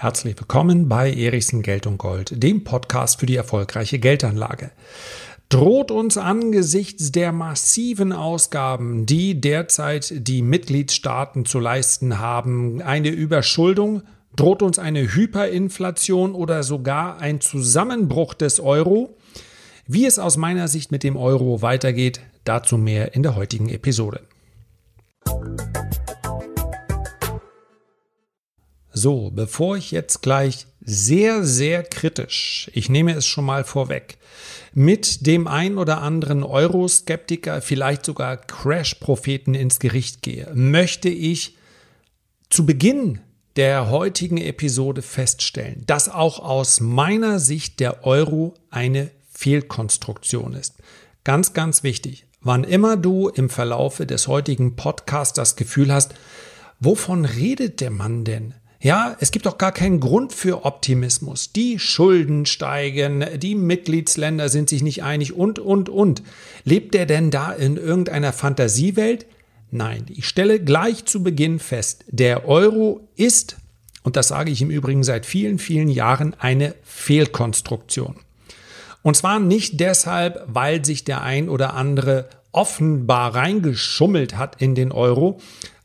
Herzlich willkommen bei Erichsen Geld und Gold, dem Podcast für die erfolgreiche Geldanlage. Droht uns angesichts der massiven Ausgaben, die derzeit die Mitgliedstaaten zu leisten haben, eine Überschuldung? Droht uns eine Hyperinflation oder sogar ein Zusammenbruch des Euro? Wie es aus meiner Sicht mit dem Euro weitergeht, dazu mehr in der heutigen Episode. So, bevor ich jetzt gleich sehr, sehr kritisch, ich nehme es schon mal vorweg, mit dem ein oder anderen Euroskeptiker, vielleicht sogar Crash-Propheten ins Gericht gehe, möchte ich zu Beginn der heutigen Episode feststellen, dass auch aus meiner Sicht der Euro eine Fehlkonstruktion ist. Ganz, ganz wichtig. Wann immer du im Verlaufe des heutigen Podcasts das Gefühl hast, wovon redet der Mann denn? Ja, es gibt auch gar keinen Grund für Optimismus. Die Schulden steigen, die Mitgliedsländer sind sich nicht einig und, und, und. Lebt er denn da in irgendeiner Fantasiewelt? Nein, ich stelle gleich zu Beginn fest, der Euro ist, und das sage ich im Übrigen seit vielen, vielen Jahren, eine Fehlkonstruktion. Und zwar nicht deshalb, weil sich der ein oder andere offenbar reingeschummelt hat in den Euro,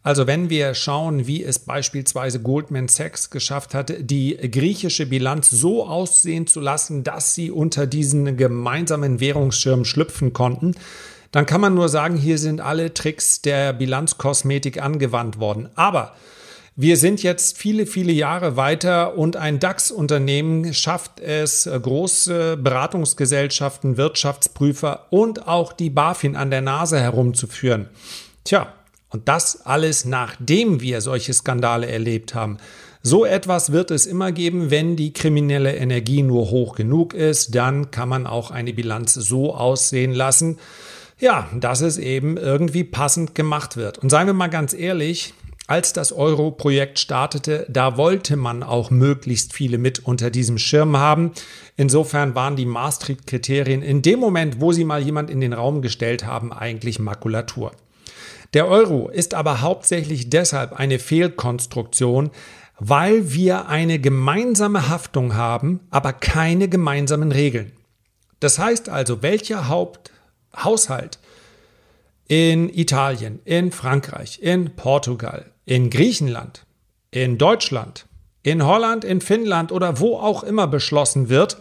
also wenn wir schauen, wie es beispielsweise Goldman Sachs geschafft hat, die griechische Bilanz so aussehen zu lassen, dass sie unter diesen gemeinsamen Währungsschirm schlüpfen konnten, dann kann man nur sagen, hier sind alle Tricks der Bilanzkosmetik angewandt worden. Aber wir sind jetzt viele, viele Jahre weiter und ein DAX-Unternehmen schafft es, große Beratungsgesellschaften, Wirtschaftsprüfer und auch die BaFin an der Nase herumzuführen. Tja, und das alles, nachdem wir solche Skandale erlebt haben. So etwas wird es immer geben, wenn die kriminelle Energie nur hoch genug ist, dann kann man auch eine Bilanz so aussehen lassen, ja, dass es eben irgendwie passend gemacht wird. Und seien wir mal ganz ehrlich, als das Euro-Projekt startete, da wollte man auch möglichst viele mit unter diesem Schirm haben. Insofern waren die Maastricht-Kriterien in dem Moment, wo sie mal jemand in den Raum gestellt haben, eigentlich Makulatur. Der Euro ist aber hauptsächlich deshalb eine Fehlkonstruktion, weil wir eine gemeinsame Haftung haben, aber keine gemeinsamen Regeln. Das heißt also, welcher Haupthaushalt in Italien, in Frankreich, in Portugal, in Griechenland, in Deutschland, in Holland, in Finnland oder wo auch immer beschlossen wird,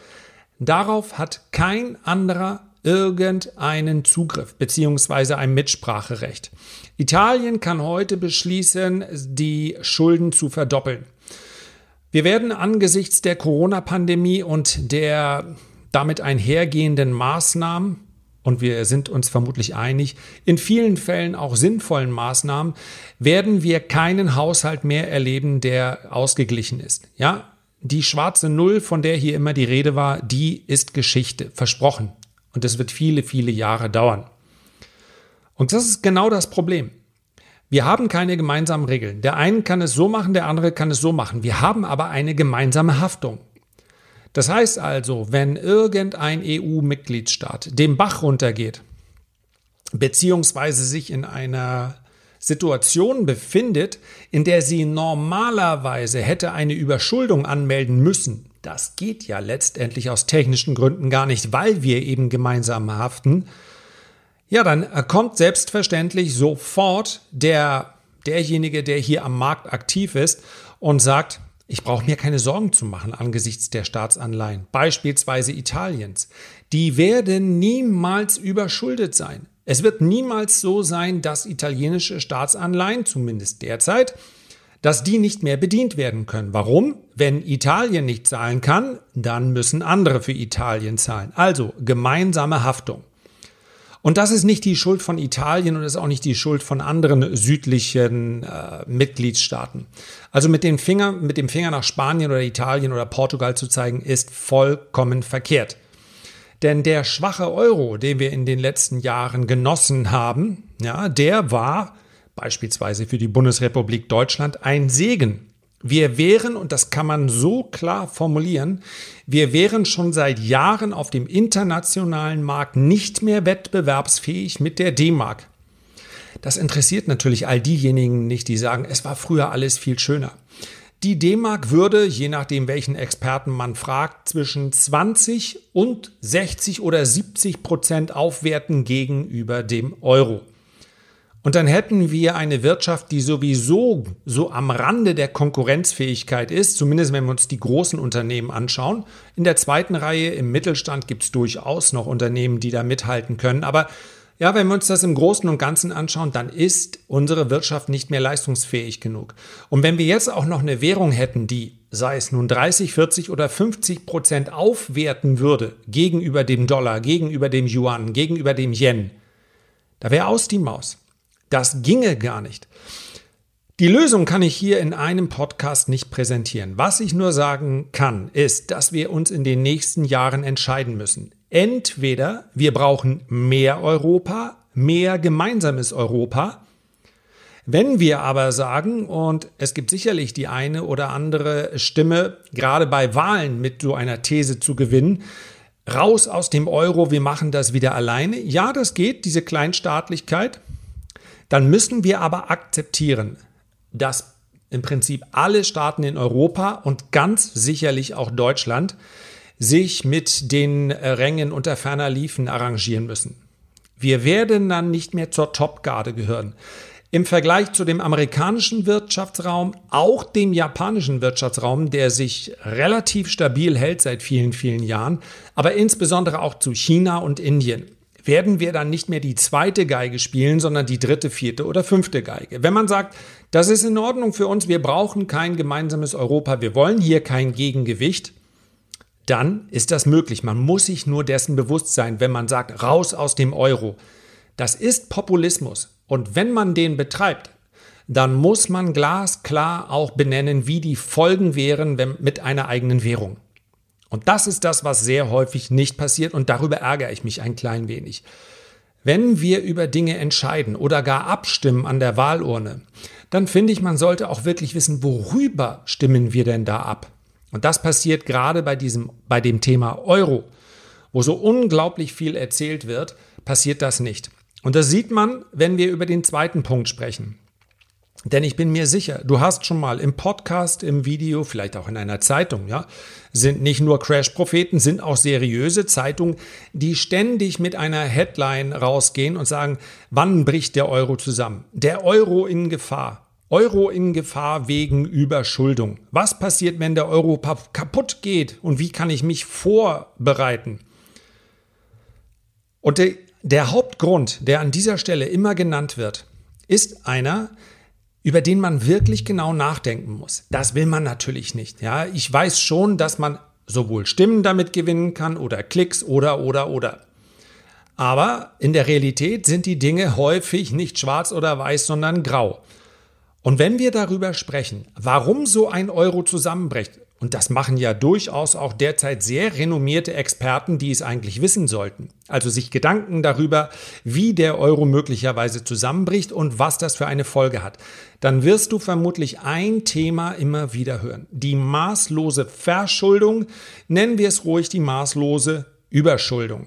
darauf hat kein anderer irgendeinen Zugriff bzw. ein Mitspracherecht. Italien kann heute beschließen, die Schulden zu verdoppeln. Wir werden angesichts der Corona-Pandemie und der damit einhergehenden Maßnahmen, und wir sind uns vermutlich einig, in vielen Fällen auch sinnvollen Maßnahmen, werden wir keinen Haushalt mehr erleben, der ausgeglichen ist. Ja, die schwarze Null, von der hier immer die Rede war, die ist Geschichte, versprochen. Und das wird viele, viele Jahre dauern. Und das ist genau das Problem. Wir haben keine gemeinsamen Regeln. Der eine kann es so machen, der andere kann es so machen. Wir haben aber eine gemeinsame Haftung. Das heißt also, wenn irgendein EU-Mitgliedstaat dem Bach runtergeht, beziehungsweise sich in einer Situation befindet, in der sie normalerweise hätte eine Überschuldung anmelden müssen, das geht ja letztendlich aus technischen Gründen gar nicht, weil wir eben gemeinsam haften. Ja, dann kommt selbstverständlich sofort der, derjenige, der hier am Markt aktiv ist und sagt, ich brauche mir keine Sorgen zu machen angesichts der Staatsanleihen, beispielsweise Italiens. Die werden niemals überschuldet sein. Es wird niemals so sein, dass italienische Staatsanleihen, zumindest derzeit, dass die nicht mehr bedient werden können. Warum? Wenn Italien nicht zahlen kann, dann müssen andere für Italien zahlen. Also gemeinsame Haftung. Und das ist nicht die Schuld von Italien und ist auch nicht die Schuld von anderen südlichen äh, Mitgliedstaaten. Also mit dem, Finger, mit dem Finger nach Spanien oder Italien oder Portugal zu zeigen, ist vollkommen verkehrt. Denn der schwache Euro, den wir in den letzten Jahren genossen haben, ja, der war beispielsweise für die Bundesrepublik Deutschland, ein Segen. Wir wären, und das kann man so klar formulieren, wir wären schon seit Jahren auf dem internationalen Markt nicht mehr wettbewerbsfähig mit der D-Mark. Das interessiert natürlich all diejenigen nicht, die sagen, es war früher alles viel schöner. Die D-Mark würde, je nachdem welchen Experten man fragt, zwischen 20 und 60 oder 70 Prozent aufwerten gegenüber dem Euro. Und dann hätten wir eine Wirtschaft, die sowieso so am Rande der Konkurrenzfähigkeit ist, zumindest wenn wir uns die großen Unternehmen anschauen. In der zweiten Reihe im Mittelstand gibt es durchaus noch Unternehmen, die da mithalten können. Aber ja, wenn wir uns das im Großen und Ganzen anschauen, dann ist unsere Wirtschaft nicht mehr leistungsfähig genug. Und wenn wir jetzt auch noch eine Währung hätten, die, sei es nun 30, 40 oder 50 Prozent aufwerten würde gegenüber dem Dollar, gegenüber dem Yuan, gegenüber dem Yen, da wäre aus die Maus. Das ginge gar nicht. Die Lösung kann ich hier in einem Podcast nicht präsentieren. Was ich nur sagen kann, ist, dass wir uns in den nächsten Jahren entscheiden müssen. Entweder wir brauchen mehr Europa, mehr gemeinsames Europa. Wenn wir aber sagen, und es gibt sicherlich die eine oder andere Stimme, gerade bei Wahlen mit so einer These zu gewinnen, raus aus dem Euro, wir machen das wieder alleine. Ja, das geht, diese Kleinstaatlichkeit. Dann müssen wir aber akzeptieren, dass im Prinzip alle Staaten in Europa und ganz sicherlich auch Deutschland sich mit den Rängen unter ferner Liefen arrangieren müssen. Wir werden dann nicht mehr zur Topgarde gehören. Im Vergleich zu dem amerikanischen Wirtschaftsraum, auch dem japanischen Wirtschaftsraum, der sich relativ stabil hält seit vielen, vielen Jahren, aber insbesondere auch zu China und Indien werden wir dann nicht mehr die zweite Geige spielen, sondern die dritte, vierte oder fünfte Geige. Wenn man sagt, das ist in Ordnung für uns, wir brauchen kein gemeinsames Europa, wir wollen hier kein Gegengewicht, dann ist das möglich. Man muss sich nur dessen bewusst sein, wenn man sagt, raus aus dem Euro. Das ist Populismus. Und wenn man den betreibt, dann muss man glasklar auch benennen, wie die Folgen wären wenn, mit einer eigenen Währung. Und das ist das, was sehr häufig nicht passiert und darüber ärgere ich mich ein klein wenig. Wenn wir über Dinge entscheiden oder gar abstimmen an der Wahlurne, dann finde ich, man sollte auch wirklich wissen, worüber stimmen wir denn da ab? Und das passiert gerade bei diesem, bei dem Thema Euro, wo so unglaublich viel erzählt wird, passiert das nicht. Und das sieht man, wenn wir über den zweiten Punkt sprechen. Denn ich bin mir sicher, du hast schon mal im Podcast, im Video, vielleicht auch in einer Zeitung, ja, sind nicht nur Crash-Propheten, sind auch seriöse Zeitungen, die ständig mit einer Headline rausgehen und sagen, wann bricht der Euro zusammen? Der Euro in Gefahr. Euro in Gefahr wegen Überschuldung. Was passiert, wenn der Euro kaputt geht und wie kann ich mich vorbereiten? Und der, der Hauptgrund, der an dieser Stelle immer genannt wird, ist einer, über den man wirklich genau nachdenken muss. Das will man natürlich nicht. Ja, ich weiß schon, dass man sowohl Stimmen damit gewinnen kann oder Klicks oder oder oder. Aber in der Realität sind die Dinge häufig nicht schwarz oder weiß, sondern grau. Und wenn wir darüber sprechen, warum so ein Euro zusammenbricht, und das machen ja durchaus auch derzeit sehr renommierte Experten, die es eigentlich wissen sollten. Also sich Gedanken darüber, wie der Euro möglicherweise zusammenbricht und was das für eine Folge hat. Dann wirst du vermutlich ein Thema immer wieder hören. Die maßlose Verschuldung, nennen wir es ruhig die maßlose Überschuldung.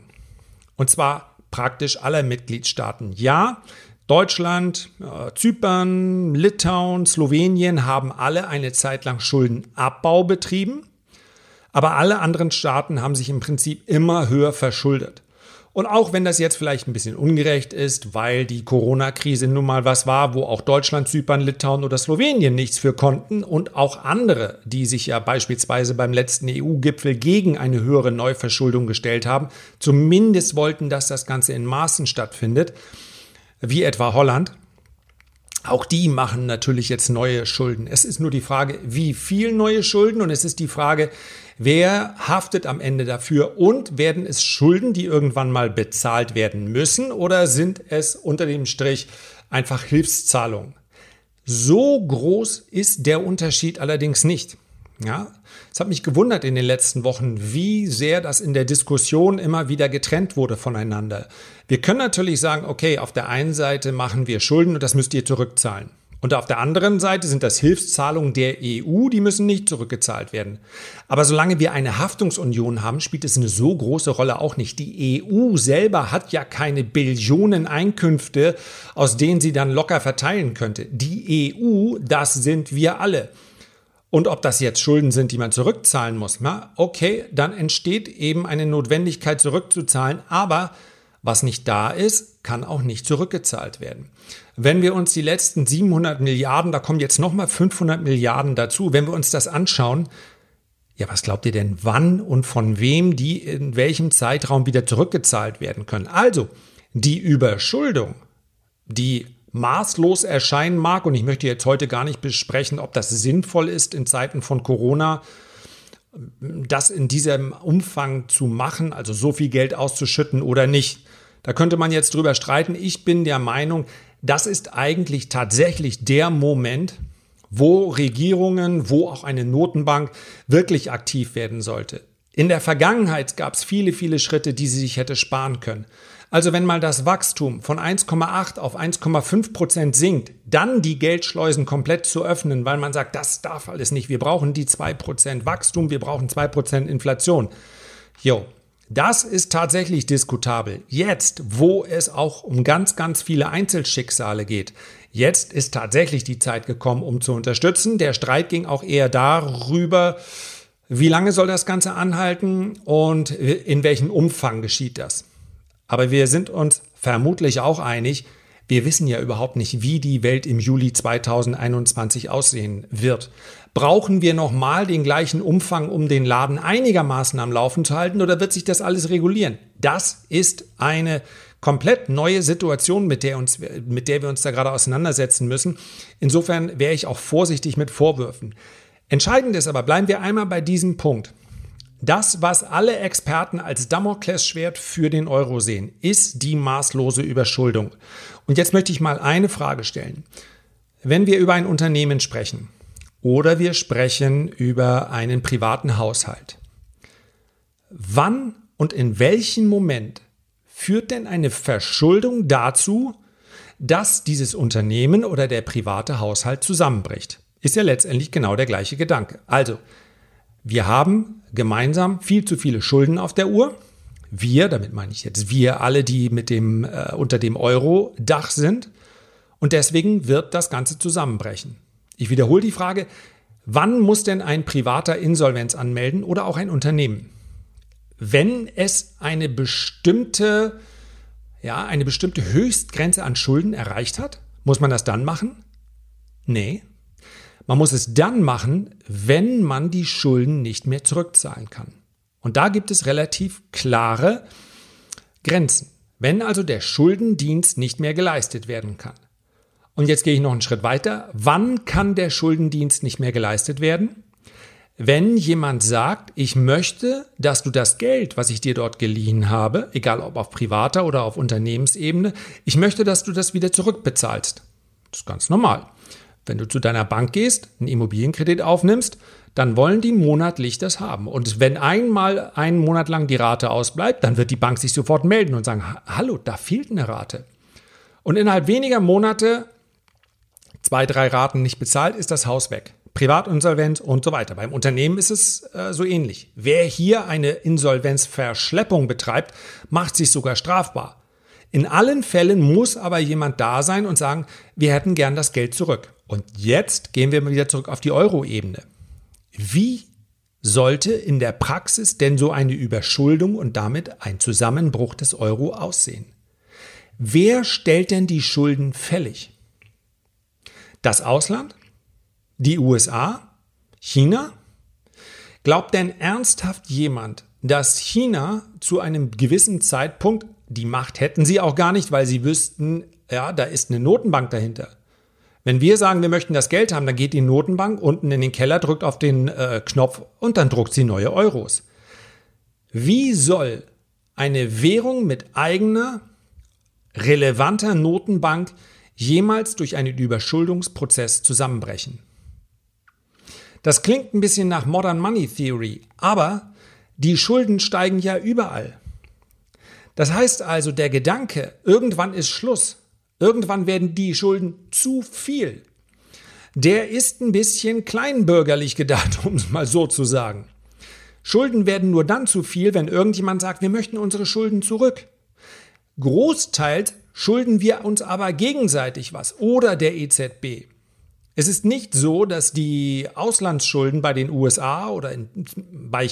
Und zwar praktisch aller Mitgliedstaaten. Ja, Deutschland, äh, Zypern, Litauen, Slowenien haben alle eine Zeit lang Schuldenabbau betrieben, aber alle anderen Staaten haben sich im Prinzip immer höher verschuldet. Und auch wenn das jetzt vielleicht ein bisschen ungerecht ist, weil die Corona-Krise nun mal was war, wo auch Deutschland, Zypern, Litauen oder Slowenien nichts für konnten und auch andere, die sich ja beispielsweise beim letzten EU-Gipfel gegen eine höhere Neuverschuldung gestellt haben, zumindest wollten, dass das Ganze in Maßen stattfindet, wie etwa Holland. Auch die machen natürlich jetzt neue Schulden. Es ist nur die Frage, wie viel neue Schulden und es ist die Frage, wer haftet am Ende dafür und werden es Schulden, die irgendwann mal bezahlt werden müssen oder sind es unter dem Strich einfach Hilfszahlungen? So groß ist der Unterschied allerdings nicht. Ja, es hat mich gewundert in den letzten Wochen, wie sehr das in der Diskussion immer wieder getrennt wurde voneinander. Wir können natürlich sagen, okay, auf der einen Seite machen wir Schulden und das müsst ihr zurückzahlen. Und auf der anderen Seite sind das Hilfszahlungen der EU, die müssen nicht zurückgezahlt werden. Aber solange wir eine Haftungsunion haben, spielt es eine so große Rolle auch nicht. Die EU selber hat ja keine Billionen Einkünfte, aus denen sie dann locker verteilen könnte. Die EU, das sind wir alle. Und ob das jetzt Schulden sind, die man zurückzahlen muss, na, okay, dann entsteht eben eine Notwendigkeit zurückzuzahlen, aber was nicht da ist, kann auch nicht zurückgezahlt werden. Wenn wir uns die letzten 700 Milliarden, da kommen jetzt nochmal 500 Milliarden dazu, wenn wir uns das anschauen, ja, was glaubt ihr denn, wann und von wem die in welchem Zeitraum wieder zurückgezahlt werden können? Also, die Überschuldung, die maßlos erscheinen mag, und ich möchte jetzt heute gar nicht besprechen, ob das sinnvoll ist in Zeiten von Corona, das in diesem Umfang zu machen, also so viel Geld auszuschütten oder nicht. Da könnte man jetzt drüber streiten. Ich bin der Meinung, das ist eigentlich tatsächlich der Moment, wo Regierungen, wo auch eine Notenbank wirklich aktiv werden sollte. In der Vergangenheit gab es viele, viele Schritte, die sie sich hätte sparen können. Also wenn mal das Wachstum von 1,8 auf 1,5 Prozent sinkt, dann die Geldschleusen komplett zu öffnen, weil man sagt, das darf alles nicht. Wir brauchen die 2 Prozent Wachstum, wir brauchen 2 Prozent Inflation. Jo, das ist tatsächlich diskutabel. Jetzt, wo es auch um ganz, ganz viele Einzelschicksale geht, jetzt ist tatsächlich die Zeit gekommen, um zu unterstützen. Der Streit ging auch eher darüber, wie lange soll das Ganze anhalten und in welchem Umfang geschieht das. Aber wir sind uns vermutlich auch einig, wir wissen ja überhaupt nicht, wie die Welt im Juli 2021 aussehen wird. Brauchen wir nochmal den gleichen Umfang, um den Laden einigermaßen am Laufen zu halten, oder wird sich das alles regulieren? Das ist eine komplett neue Situation, mit der, uns, mit der wir uns da gerade auseinandersetzen müssen. Insofern wäre ich auch vorsichtig mit Vorwürfen. Entscheidend ist aber, bleiben wir einmal bei diesem Punkt. Das, was alle Experten als Damoklesschwert für den Euro sehen, ist die maßlose Überschuldung. Und jetzt möchte ich mal eine Frage stellen. Wenn wir über ein Unternehmen sprechen oder wir sprechen über einen privaten Haushalt, wann und in welchem Moment führt denn eine Verschuldung dazu, dass dieses Unternehmen oder der private Haushalt zusammenbricht? Ist ja letztendlich genau der gleiche Gedanke. Also, wir haben gemeinsam viel zu viele Schulden auf der Uhr. Wir, damit meine ich jetzt wir alle, die mit dem äh, unter dem Euro-Dach sind. Und deswegen wird das Ganze zusammenbrechen. Ich wiederhole die Frage, wann muss denn ein privater Insolvenz anmelden oder auch ein Unternehmen? Wenn es eine bestimmte, ja, eine bestimmte Höchstgrenze an Schulden erreicht hat, muss man das dann machen? Nee, man muss es dann machen, wenn man die Schulden nicht mehr zurückzahlen kann. Und da gibt es relativ klare Grenzen. Wenn also der Schuldendienst nicht mehr geleistet werden kann. Und jetzt gehe ich noch einen Schritt weiter. Wann kann der Schuldendienst nicht mehr geleistet werden? Wenn jemand sagt, ich möchte, dass du das Geld, was ich dir dort geliehen habe, egal ob auf privater oder auf Unternehmensebene, ich möchte, dass du das wieder zurückbezahlst. Das ist ganz normal. Wenn du zu deiner Bank gehst, einen Immobilienkredit aufnimmst, dann wollen die monatlich das haben. Und wenn einmal einen Monat lang die Rate ausbleibt, dann wird die Bank sich sofort melden und sagen, hallo, da fehlt eine Rate. Und innerhalb weniger Monate, zwei, drei Raten nicht bezahlt, ist das Haus weg. Privatinsolvenz und so weiter. Beim Unternehmen ist es äh, so ähnlich. Wer hier eine Insolvenzverschleppung betreibt, macht sich sogar strafbar. In allen Fällen muss aber jemand da sein und sagen, wir hätten gern das Geld zurück. Und jetzt gehen wir mal wieder zurück auf die Euro-Ebene. Wie sollte in der Praxis denn so eine Überschuldung und damit ein Zusammenbruch des Euro aussehen? Wer stellt denn die Schulden fällig? Das Ausland? Die USA? China? Glaubt denn ernsthaft jemand, dass China zu einem gewissen Zeitpunkt, die Macht hätten sie auch gar nicht, weil sie wüssten, ja, da ist eine Notenbank dahinter. Wenn wir sagen, wir möchten das Geld haben, dann geht die Notenbank unten in den Keller, drückt auf den äh, Knopf und dann druckt sie neue Euros. Wie soll eine Währung mit eigener, relevanter Notenbank jemals durch einen Überschuldungsprozess zusammenbrechen? Das klingt ein bisschen nach Modern Money Theory, aber die Schulden steigen ja überall. Das heißt also, der Gedanke, irgendwann ist Schluss, Irgendwann werden die Schulden zu viel. Der ist ein bisschen kleinbürgerlich gedacht, um es mal so zu sagen. Schulden werden nur dann zu viel, wenn irgendjemand sagt, wir möchten unsere Schulden zurück. Großteils schulden wir uns aber gegenseitig was oder der EZB. Es ist nicht so, dass die Auslandsschulden bei den USA oder in, bei,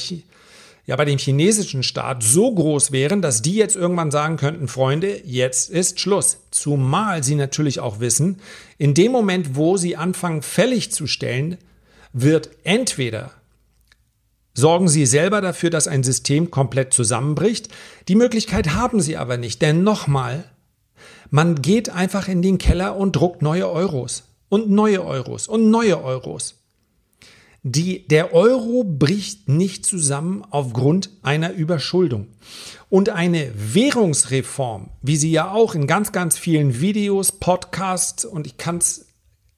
ja, bei dem chinesischen Staat so groß wären, dass die jetzt irgendwann sagen könnten, Freunde, jetzt ist Schluss. Zumal sie natürlich auch wissen, in dem Moment, wo sie anfangen fällig zu stellen, wird entweder sorgen sie selber dafür, dass ein System komplett zusammenbricht. Die Möglichkeit haben sie aber nicht, denn nochmal, man geht einfach in den Keller und druckt neue Euros und neue Euros und neue Euros. Die, der Euro bricht nicht zusammen aufgrund einer Überschuldung. Und eine Währungsreform, wie sie ja auch in ganz, ganz vielen Videos, Podcasts und ich kann es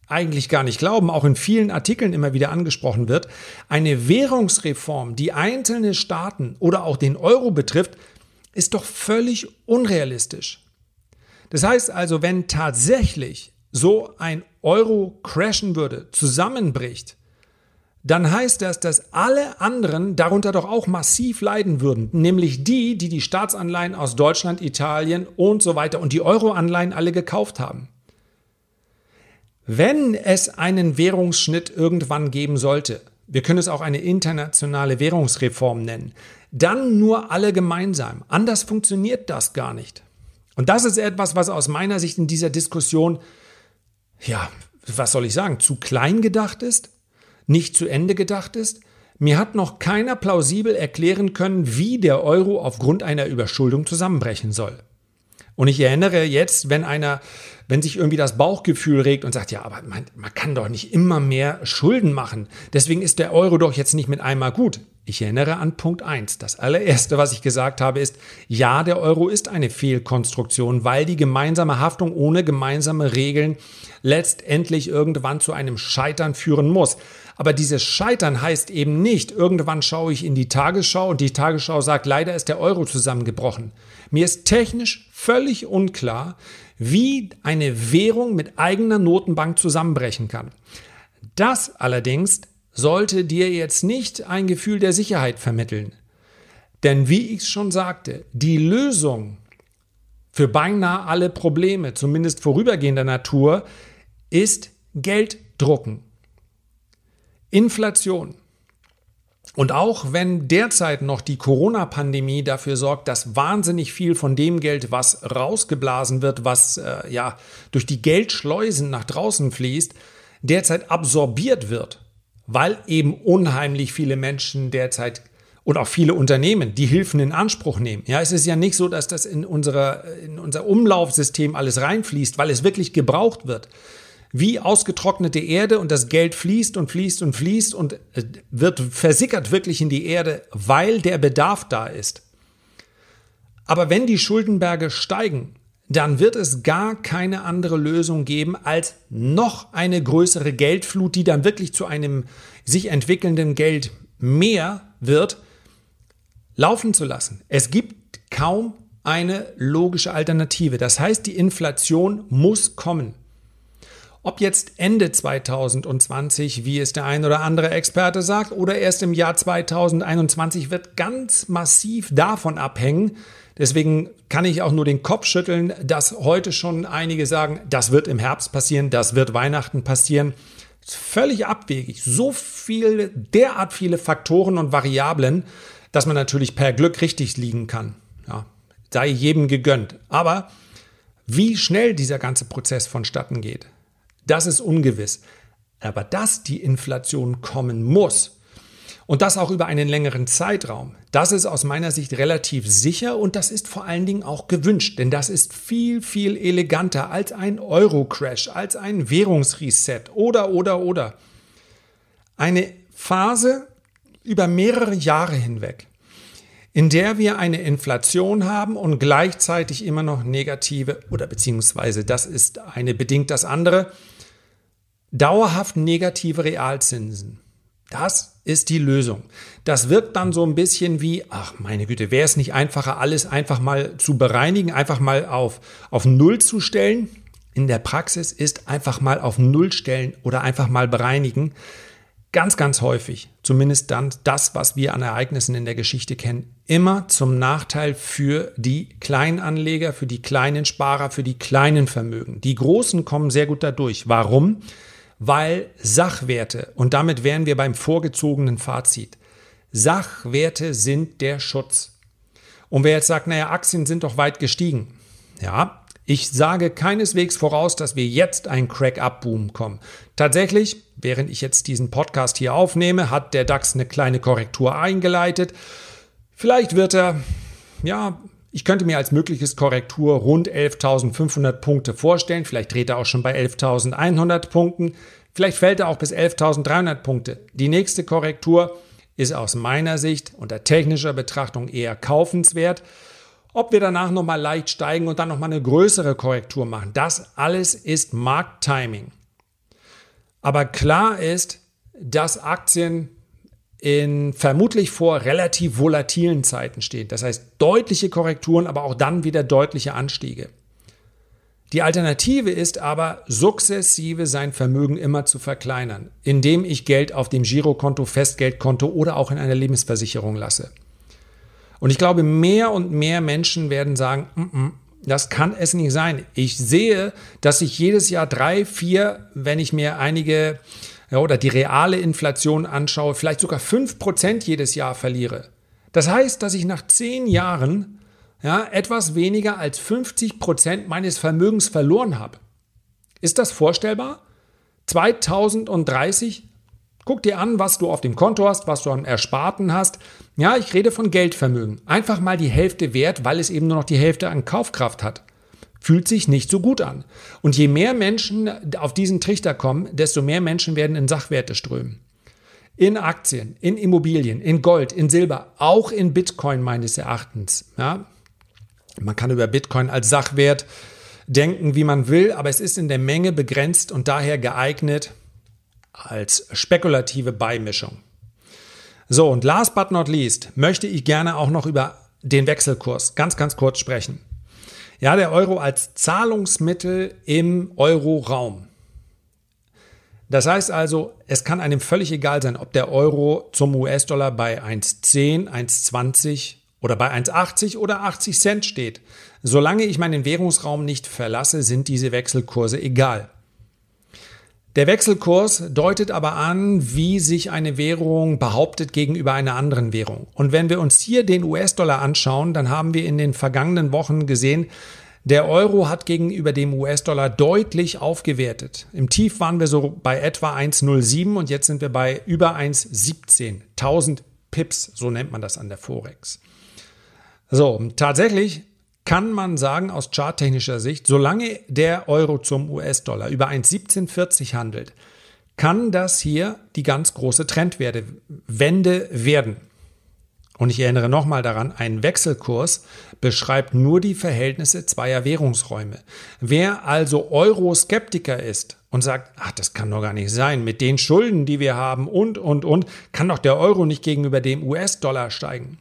eigentlich gar nicht glauben, auch in vielen Artikeln immer wieder angesprochen wird, eine Währungsreform, die einzelne Staaten oder auch den Euro betrifft, ist doch völlig unrealistisch. Das heißt also, wenn tatsächlich so ein Euro crashen würde, zusammenbricht, dann heißt das, dass alle anderen darunter doch auch massiv leiden würden, nämlich die, die die Staatsanleihen aus Deutschland, Italien und so weiter und die Euro-Anleihen alle gekauft haben. Wenn es einen Währungsschnitt irgendwann geben sollte, wir können es auch eine internationale Währungsreform nennen, dann nur alle gemeinsam. Anders funktioniert das gar nicht. Und das ist etwas, was aus meiner Sicht in dieser Diskussion, ja, was soll ich sagen, zu klein gedacht ist nicht zu Ende gedacht ist? Mir hat noch keiner plausibel erklären können, wie der Euro aufgrund einer Überschuldung zusammenbrechen soll. Und ich erinnere jetzt, wenn einer, wenn sich irgendwie das Bauchgefühl regt und sagt, ja, aber man, man kann doch nicht immer mehr Schulden machen. Deswegen ist der Euro doch jetzt nicht mit einmal gut. Ich erinnere an Punkt 1. Das allererste, was ich gesagt habe, ist, ja, der Euro ist eine Fehlkonstruktion, weil die gemeinsame Haftung ohne gemeinsame Regeln letztendlich irgendwann zu einem Scheitern führen muss. Aber dieses Scheitern heißt eben nicht, irgendwann schaue ich in die Tagesschau und die Tagesschau sagt, leider ist der Euro zusammengebrochen. Mir ist technisch völlig unklar, wie eine Währung mit eigener Notenbank zusammenbrechen kann. Das allerdings sollte dir jetzt nicht ein Gefühl der Sicherheit vermitteln. Denn wie ich schon sagte, die Lösung für beinahe alle Probleme, zumindest vorübergehender Natur, ist Geld drucken. Inflation. Und auch wenn derzeit noch die Corona-Pandemie dafür sorgt, dass wahnsinnig viel von dem Geld, was rausgeblasen wird, was äh, ja durch die Geldschleusen nach draußen fließt, derzeit absorbiert wird, weil eben unheimlich viele Menschen derzeit und auch viele Unternehmen die Hilfen in Anspruch nehmen. Ja, es ist ja nicht so, dass das in, unserer, in unser Umlaufsystem alles reinfließt, weil es wirklich gebraucht wird wie ausgetrocknete Erde und das Geld fließt und fließt und fließt und äh, wird versickert wirklich in die Erde, weil der Bedarf da ist. Aber wenn die Schuldenberge steigen, dann wird es gar keine andere Lösung geben, als noch eine größere Geldflut, die dann wirklich zu einem sich entwickelnden Geld mehr wird, laufen zu lassen. Es gibt kaum eine logische Alternative. Das heißt, die Inflation muss kommen. Ob jetzt Ende 2020, wie es der ein oder andere Experte sagt, oder erst im Jahr 2021, wird ganz massiv davon abhängen. Deswegen kann ich auch nur den Kopf schütteln, dass heute schon einige sagen, das wird im Herbst passieren, das wird Weihnachten passieren. Völlig abwegig. So viele, derart viele Faktoren und Variablen, dass man natürlich per Glück richtig liegen kann. Ja, sei jedem gegönnt. Aber wie schnell dieser ganze Prozess vonstatten geht, das ist ungewiss. Aber dass die Inflation kommen muss, und das auch über einen längeren Zeitraum. Das ist aus meiner Sicht relativ sicher und das ist vor allen Dingen auch gewünscht, denn das ist viel, viel eleganter als ein Euro-Crash, als ein Währungsreset oder, oder, oder. Eine Phase über mehrere Jahre hinweg, in der wir eine Inflation haben und gleichzeitig immer noch negative oder beziehungsweise das ist eine bedingt das andere, Dauerhaft negative Realzinsen. Das ist die Lösung. Das wirkt dann so ein bisschen wie, ach meine Güte, wäre es nicht einfacher, alles einfach mal zu bereinigen, einfach mal auf, auf Null zu stellen? In der Praxis ist einfach mal auf Null stellen oder einfach mal bereinigen ganz, ganz häufig, zumindest dann das, was wir an Ereignissen in der Geschichte kennen, immer zum Nachteil für die Kleinanleger, für die kleinen Sparer, für die kleinen Vermögen. Die Großen kommen sehr gut dadurch. Warum? Weil Sachwerte, und damit wären wir beim vorgezogenen Fazit, Sachwerte sind der Schutz. Und wer jetzt sagt, naja, Aktien sind doch weit gestiegen. Ja, ich sage keineswegs voraus, dass wir jetzt einen Crack-Up-Boom kommen. Tatsächlich, während ich jetzt diesen Podcast hier aufnehme, hat der DAX eine kleine Korrektur eingeleitet. Vielleicht wird er, ja, ich könnte mir als mögliches Korrektur rund 11.500 Punkte vorstellen. Vielleicht dreht er auch schon bei 11.100 Punkten. Vielleicht fällt er auch bis 11.300 Punkte. Die nächste Korrektur ist aus meiner Sicht unter technischer Betrachtung eher kaufenswert. Ob wir danach nochmal leicht steigen und dann nochmal eine größere Korrektur machen, das alles ist Markttiming. Aber klar ist, dass Aktien in vermutlich vor relativ volatilen Zeiten stehen. Das heißt deutliche Korrekturen, aber auch dann wieder deutliche Anstiege. Die Alternative ist aber, sukzessive sein Vermögen immer zu verkleinern, indem ich Geld auf dem Girokonto, Festgeldkonto oder auch in einer Lebensversicherung lasse. Und ich glaube, mehr und mehr Menschen werden sagen, mm -mm, das kann es nicht sein. Ich sehe, dass ich jedes Jahr drei, vier, wenn ich mir einige ja, oder die reale Inflation anschaue, vielleicht sogar 5% jedes Jahr verliere. Das heißt, dass ich nach zehn Jahren ja, etwas weniger als 50% meines Vermögens verloren habe. Ist das vorstellbar? 2030 Guck dir an, was du auf dem Konto hast, was du an Ersparten hast. Ja, ich rede von Geldvermögen. Einfach mal die Hälfte wert, weil es eben nur noch die Hälfte an Kaufkraft hat fühlt sich nicht so gut an. Und je mehr Menschen auf diesen Trichter kommen, desto mehr Menschen werden in Sachwerte strömen. In Aktien, in Immobilien, in Gold, in Silber, auch in Bitcoin meines Erachtens. Ja? Man kann über Bitcoin als Sachwert denken, wie man will, aber es ist in der Menge begrenzt und daher geeignet als spekulative Beimischung. So, und last but not least möchte ich gerne auch noch über den Wechselkurs ganz, ganz kurz sprechen. Ja, der Euro als Zahlungsmittel im Euroraum. Das heißt also, es kann einem völlig egal sein, ob der Euro zum US-Dollar bei 1,10, 1,20 oder bei 1,80 oder 80 Cent steht. Solange ich meinen Währungsraum nicht verlasse, sind diese Wechselkurse egal. Der Wechselkurs deutet aber an, wie sich eine Währung behauptet gegenüber einer anderen Währung. Und wenn wir uns hier den US-Dollar anschauen, dann haben wir in den vergangenen Wochen gesehen, der Euro hat gegenüber dem US-Dollar deutlich aufgewertet. Im Tief waren wir so bei etwa 1,07 und jetzt sind wir bei über 1,17. 1000 Pips, so nennt man das an der Forex. So, tatsächlich kann man sagen aus charttechnischer Sicht, solange der Euro zum US-Dollar über 1,1740 handelt, kann das hier die ganz große Trendwende werden. Und ich erinnere nochmal daran, ein Wechselkurs beschreibt nur die Verhältnisse zweier Währungsräume. Wer also Euroskeptiker ist und sagt, ach, das kann doch gar nicht sein, mit den Schulden, die wir haben und, und, und, kann doch der Euro nicht gegenüber dem US-Dollar steigen.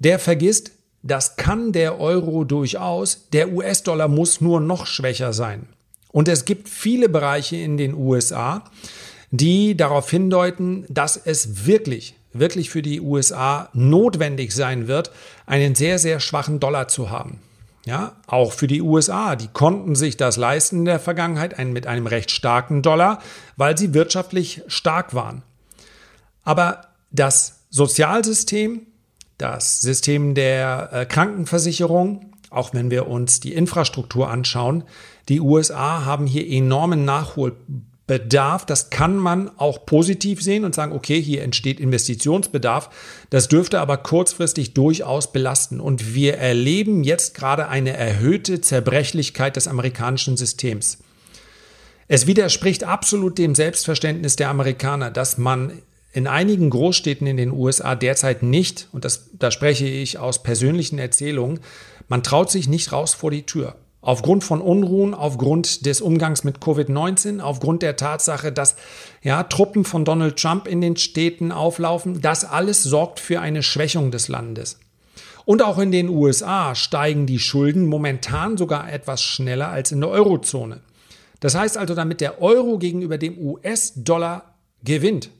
Der vergisst, das kann der Euro durchaus, der US-Dollar muss nur noch schwächer sein. Und es gibt viele Bereiche in den USA, die darauf hindeuten, dass es wirklich, wirklich für die USA notwendig sein wird, einen sehr, sehr schwachen Dollar zu haben. Ja, auch für die USA, die konnten sich das leisten in der Vergangenheit einen, mit einem recht starken Dollar, weil sie wirtschaftlich stark waren. Aber das Sozialsystem, das System der äh, Krankenversicherung, auch wenn wir uns die Infrastruktur anschauen, die USA haben hier enormen Nachholbedarf. Das kann man auch positiv sehen und sagen, okay, hier entsteht Investitionsbedarf. Das dürfte aber kurzfristig durchaus belasten. Und wir erleben jetzt gerade eine erhöhte Zerbrechlichkeit des amerikanischen Systems. Es widerspricht absolut dem Selbstverständnis der Amerikaner, dass man in einigen Großstädten in den USA derzeit nicht, und das, da spreche ich aus persönlichen Erzählungen, man traut sich nicht raus vor die Tür. Aufgrund von Unruhen, aufgrund des Umgangs mit Covid-19, aufgrund der Tatsache, dass ja, Truppen von Donald Trump in den Städten auflaufen, das alles sorgt für eine Schwächung des Landes. Und auch in den USA steigen die Schulden momentan sogar etwas schneller als in der Eurozone. Das heißt also, damit der Euro gegenüber dem US-Dollar gewinnt,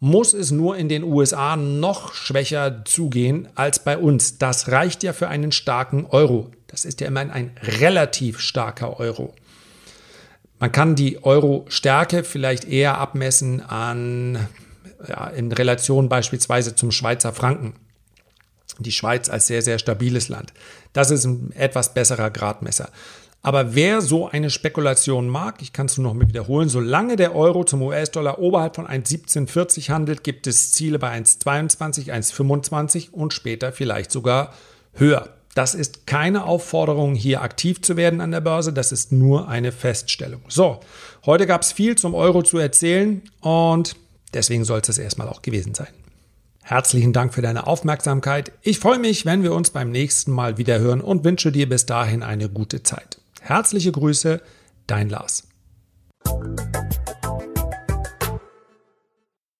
muss es nur in den USA noch schwächer zugehen als bei uns. Das reicht ja für einen starken Euro. Das ist ja immerhin ein relativ starker Euro. Man kann die Euro-Stärke vielleicht eher abmessen an, ja, in Relation beispielsweise zum Schweizer Franken. Die Schweiz als sehr, sehr stabiles Land. Das ist ein etwas besserer Gradmesser. Aber wer so eine Spekulation mag, ich kann es nur noch mal wiederholen, solange der Euro zum US-Dollar oberhalb von 1,1740 handelt, gibt es Ziele bei 1,22, 1,25 und später vielleicht sogar höher. Das ist keine Aufforderung, hier aktiv zu werden an der Börse, das ist nur eine Feststellung. So, heute gab es viel zum Euro zu erzählen und deswegen soll es das erstmal auch gewesen sein. Herzlichen Dank für deine Aufmerksamkeit. Ich freue mich, wenn wir uns beim nächsten Mal wieder hören und wünsche dir bis dahin eine gute Zeit. Herzliche Grüße, dein Lars.